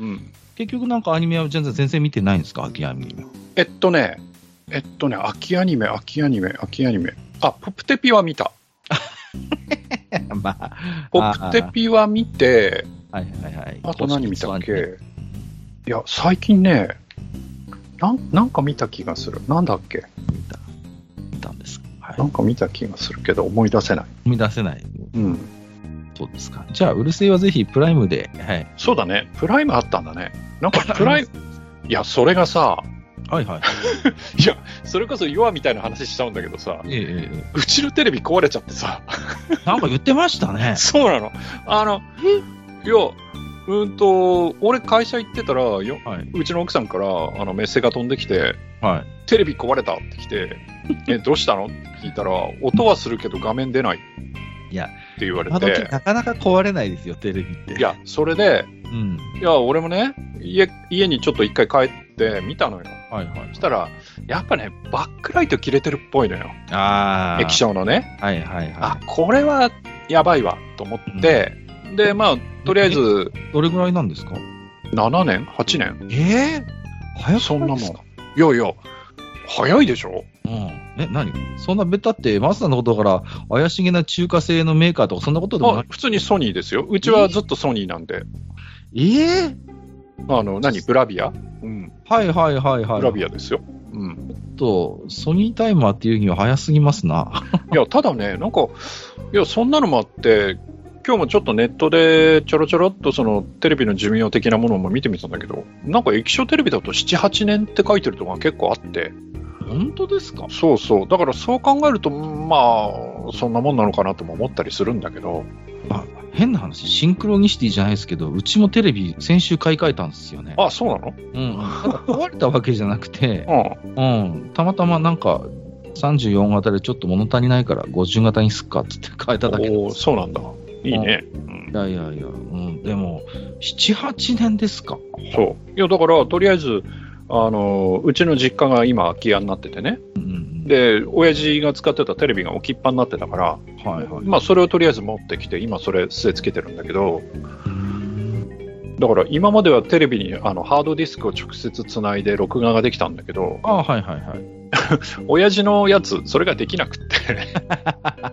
うん。結局なんかアニメは全然全然見てないんですか？秋アニメは。えっとね、えっとね、秋アニメ、秋アニメ、秋アニメ。あ、ポプテピは見た。まあ、ポプテピは見て、はいはいはい。あと何見たっけ？いや、最近ね、なんなんか見た気がする。なんだっけ？見た見たんですか？はいな。んか見た気がするけど、思い出せない。生み出せない。うん。そうですか。じゃあ、うるせえはぜひプライムで、はい。そうだね。プライムあったんだね。なんか プライム、いや、それがさ、はいはい。いや、それこそヨアみたいな話しちゃうんだけどさ、ええええうちのテレビ壊れちゃってさ、なんか言ってましたね。そうなの。あの、いや、うんと、俺会社行ってたら、よはい。うちの奥さんからあのメッセが飛んできて、はい。テレビ壊れたって来て、え、どうしたの？って聞いたら、音はするけど画面出ないって言われて、なかなか壊れないですよ、テレビって。いや、それで、うん。いや、俺もね、家、家にちょっと一回帰って見たのよ。はいはいそ。したら、やっぱね、バックライト切れてるっぽいのよ。ああ。液晶のね。はいはいはあ、これはやばいわ、と思って、で、まあ、とりあえず、い。どれぐらいなんですか？7年 ?8 年？ええ早くそんなもんですかいやいや、早いでしょ？うん。え、何？そんなベタって、マスターのことだから、怪しげな中華製のメーカーとか、そんなことでもない？あ普通にソニーですよ。うちはずっとソニーなんで。ええあの、何？ブラビア？うん。はいはいはいはい。ブラビアですよ。うん。と、ソニータイマーっていうには早すぎますな。いや、ただね、なんか、いや、そんなのもあって、今日もちょっとネットでちょろちょろっとそのテレビの寿命的なものも見てみたんだけど、なんか液晶テレビだと7、8年って書いてるとこが結構あって、本当ですか？そうそう。だからそう考えると、まあ、そんなもんなのかなとも思ったりするんだけど、あ、変な話、シンクロニシティじゃないですけど、うちもテレビ先週買い替えたんですよね。あ、そうなの？うん。壊れたわけじゃなくて、うん。うん。たまたまなんか、34型でちょっと物足りないから50型にすっかって言って変えただけおそうなんだ。いいね。うんいやいやいや、うん。でも、7、8年ですか？そう。いや、だから、とりあえず、あの、うちの実家が今空き家になっててね。うんうん。で、親父が使ってたテレビが置きっぱになってたから、はいはい。まあ、それをとりあえず持ってきて、今それ据え付けてるんだけど、うんだから今まではテレビにあのハードディスクを直接つないで録画ができたんだけど、あはいはいはい。親父のやつ、それができなくって、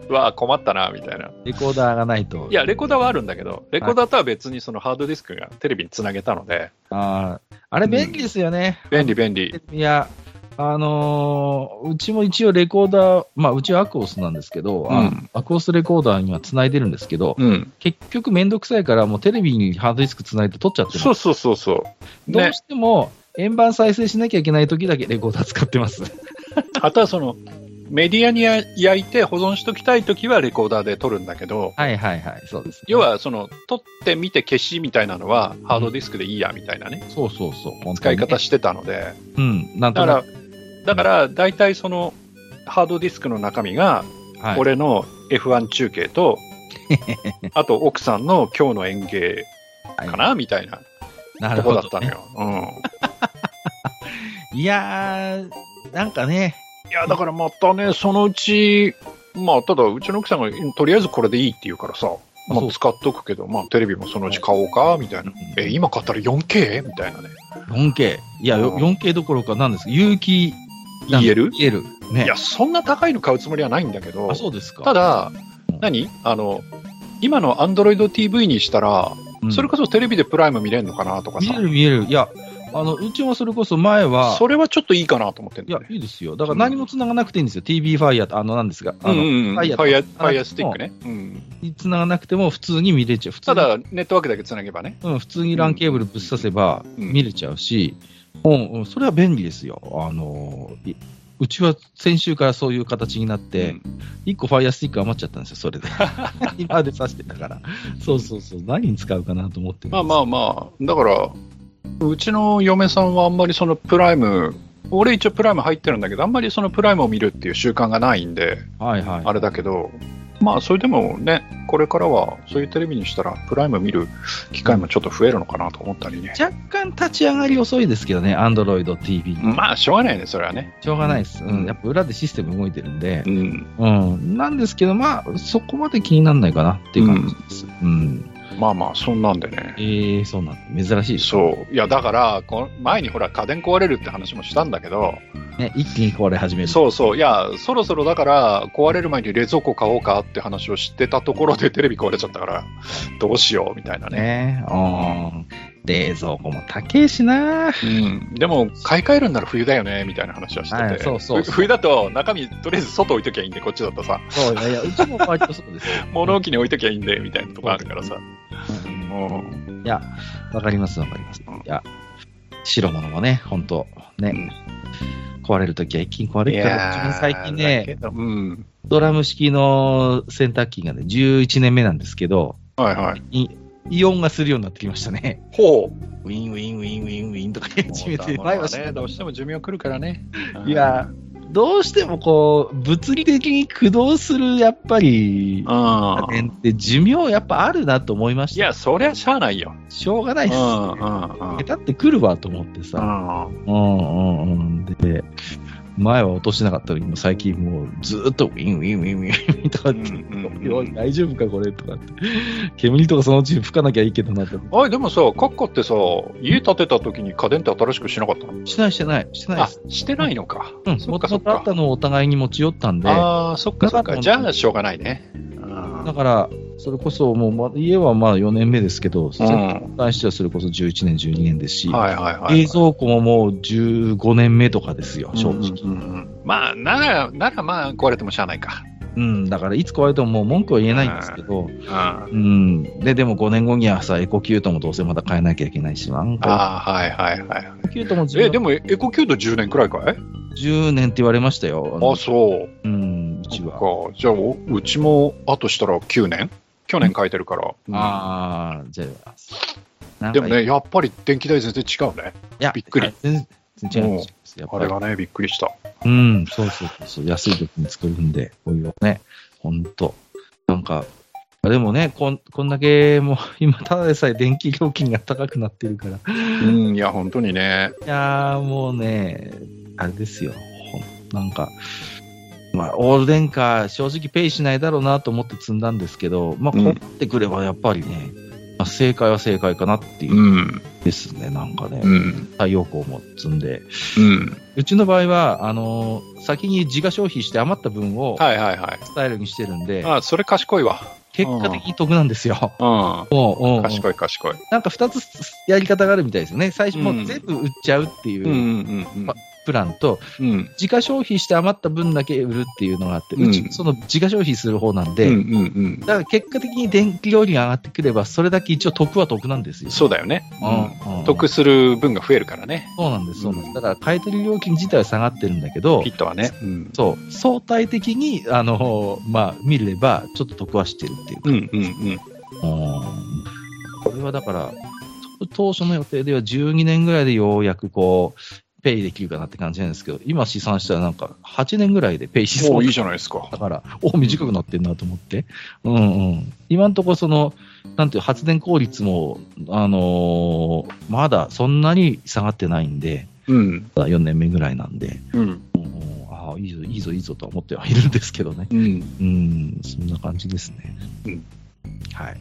う わあ、困ったな、みたいな。レコーダーがないと。いや、レコーダーはあるんだけど、レコーダーとは別にそのハードディスクがテレビにつなげたので、あーあれ便利ですよね。便利便利。いや、あのーうちも一応レコーダー、まあ、うちはアクオスなんですけど、あうんアクオスレコーダーには繋いでるんですけど、うん。結局めんどくさいから、もうテレビにハードディスク繋いで撮っちゃってるそうそうそうそう。ねどう。しても、円盤再生しなきゃいけない時だけレコーダー使ってます。あとはその、メディアにや焼いて保存しときたいときはレコーダーで撮るんだけど、はいはいはい、そうです、要、はその、撮ってみて消しみたいなのはハードディスクでいいやみたいなね、そうそうそう、本当使い方してたので、うん、なんとだからだから大体その、ハードディスクの中身が、はい、俺の F1 中継と、あと奥さんの今日の演芸はいかな、みたいななとるほどね、こだったのよ。うん。いやー、なんかね、いや、だからまたね、そのうち、まあ、ただ、うちの奥さんが、とりあえずこれでいいって言うからさ、まあ、使っとくけど、まあ、テレビもそのうち買おうか、みたいな。うんえ、今買ったら 4K? みたいなね。4K。いや、ようん 4K どころかなんです有機 EL? EL。ね。いや、そんな高いの買うつもりはないんだけどあ、、そうですか。ただうん、何？あの、今の Android TV にしたら、うんそれこそテレビでプライム見れるのかなとかさ見え、る見える。いや、あの、うちはそれこそ前は、それはちょっといいかなと思ってんいや。いいですよ。だから何も繋がなくていいんですよ。TV ファイヤーと、あの、なんですが、あの、うんうんうん、フファイヤーァイヤー、とファイヤースティックね。うん。繋がなくても普通に見れちゃう。ただ、ネットワークだけつなげばね。うん、普通に LAN ケーブルぶっ刺せばうん見れちゃうし、うん、うん、それは便利ですよ。あの、いうちは先週からそういう形になって、1個ファイヤースティック余っちゃったんですよ、それで。今まで刺してたから。そうそうそう、何に使うかなと思ってまあまあまあ、だから、うちの嫁さんはあんまりそのプライム、俺一応プライム入ってるんだけど、あんまりそのプライムを見るっていう習慣がないんで、あ。はいはい。あれだけど、まあそれでもね、これからはそういうテレビにしたら、プライム見る機会もちょっと増えるのかなと思ったりね。若干立ち上がり遅いですけどね、Android TV。まあ、しょうがないね、それはね。しょうがないです。うん。やっぱ裏でシステム動いてるんでう、ん。うん。なんですけど、まあ、そこまで気にならないかなっていう感じです。うん。まあまあ、そんなんでね。ええそうなんだ。珍しいですそう。いや、だから、この前にほら、家電壊れるって話もしたんだけど、ね。一気に壊れ始める。そうそう。いや、そろそろだから、壊れる前に冷蔵庫買おうかって話をしてたところでテレビ壊れちゃったから、どうしようみたいなね。ね。うん。冷蔵庫も高えしなうん。でも、買い替えるんなら冬だよね、みたいな話はしてて。はいそうそう冬だと、中身、とりあえず外置いときゃいいんで、こっちだとさ、そう、いやいや、うちも割とそうですよ。物置に置いときゃいいんで、みたいなとこあるからさ。うんうん。いや、わかりますわかります。うんいや、白物もね、本当ね、壊れるときは一気に壊れるから、最近だねうん。ドラム式の洗濯機がね、11年目なんですけど、はいはい。イイオンがするようになってきましたね。ほウィンウィンウィンウィンウィンとか言いう。始めて、前はね、どうしても寿命来るからね。いや、どうしてもこう、物理的に駆動する、やっぱり、うん。家電って寿命やっぱあるなと思いました。いや、そりゃしゃあないよ。しょうがないっす。うんうんうん。へたってくるわと思ってさ。うんうんうんうん。で、前は落としてなかったのに、最近もうずっとウィンウィンウィンウィンとかって、うんうん大丈夫かこれとかって。煙とかそのうち吹かなきゃいいけどなって。あ、でもさ、カッカってさ、家建てた時に家電って新しくしなかったのしてないしてない。してないあ。、してないのか。うん、そもともあっかそっ。たのをお互いに持ち寄ったんで、ああ、そっかそっか。じゃあ、しょうがないね。だから、それこそもう、ま、家はまあ4年目ですけど、うそれにん。関してはそれこそ11年、12年ですし。冷蔵庫ももう15年目とかですよ、正直。うんうんうんまあ、なら、ならまあ、壊れてもしゃあないか。うん、だからいつ壊れてももう文句は言えないんですけど、うん。で、でも5年後にはさ、エコキュートもどうせまた変えなきゃいけないし、なんか、あ、はいはいはい。エコキュートもえ、でも、エコキュート10年くらいかい？10年って言われましたよ。あ、そう。うん、うちは。か。じゃあ、おうちも、あとしたら9年？去年書いてるから。ああ、じゃあ、でもね、やっぱり電気代全然違うね。いや、びっくり全然違います。やっぱりあれがね、びっくりした。うん、そうそうそう、安い時に作るんで、こういうのね、ほんと。なんか、でもね、こんこんだけもう 今、ただでさえ電気料金が高くなってるから、うん、いや、本当にね。いやーもうね、あれですよ、ほんなんか、まあ、オール電化、正直ペイしないだろうなと思って積んだんですけど、まあ、うんこうってくればやっぱりね、まあ、正解は正解かなっていうう、ん。ですね、なんかね、うん。太陽光も積んで、うん。うちの場合は、あのー先に自家消費して余った分をはいはいはい。スタイルにしてるんで、あ、それ賢いわ。結果的に得なんですよ。うん。もううんうん賢い賢い。なんか2つやり方があるみたいですよね。最初もうんう全部売っちゃうっていううんうんうんまプランと、うん。自家消費して余った分だけ売るっていうのがあって、うんその自家消費する方なんで、うんうんうん。だから結果的に電気料金が上がってくれば、それだけ一応得は得なんですよ。そうだよね。うんうん得する分が増えるからね。そうなんです、そうなんでうんす。だから買い取り料金自体は下がってるんだけどピ、ットはね。うん。そう、相対的に、あの、まあ、見れば、ちょっと得はしてるっていうか。うんうんうん。うんこれはだから、当初の予定では12年ぐらいでようやくこう、ペイできるかなって感じなんですけど、今試算したらなんか8年ぐらいでペイしそういいだじゃないですか。から、お短くなってんなと思って。うんうん。今のところその、なんていう発電効率も、あのーまだそんなに下がってないんで、うん。まだ4年目ぐらいなんで、うん。うんああ、いいぞ、いいぞ、いいぞとは思ってはいるんですけどね。うん。うん、そんな感じですね。うんはい。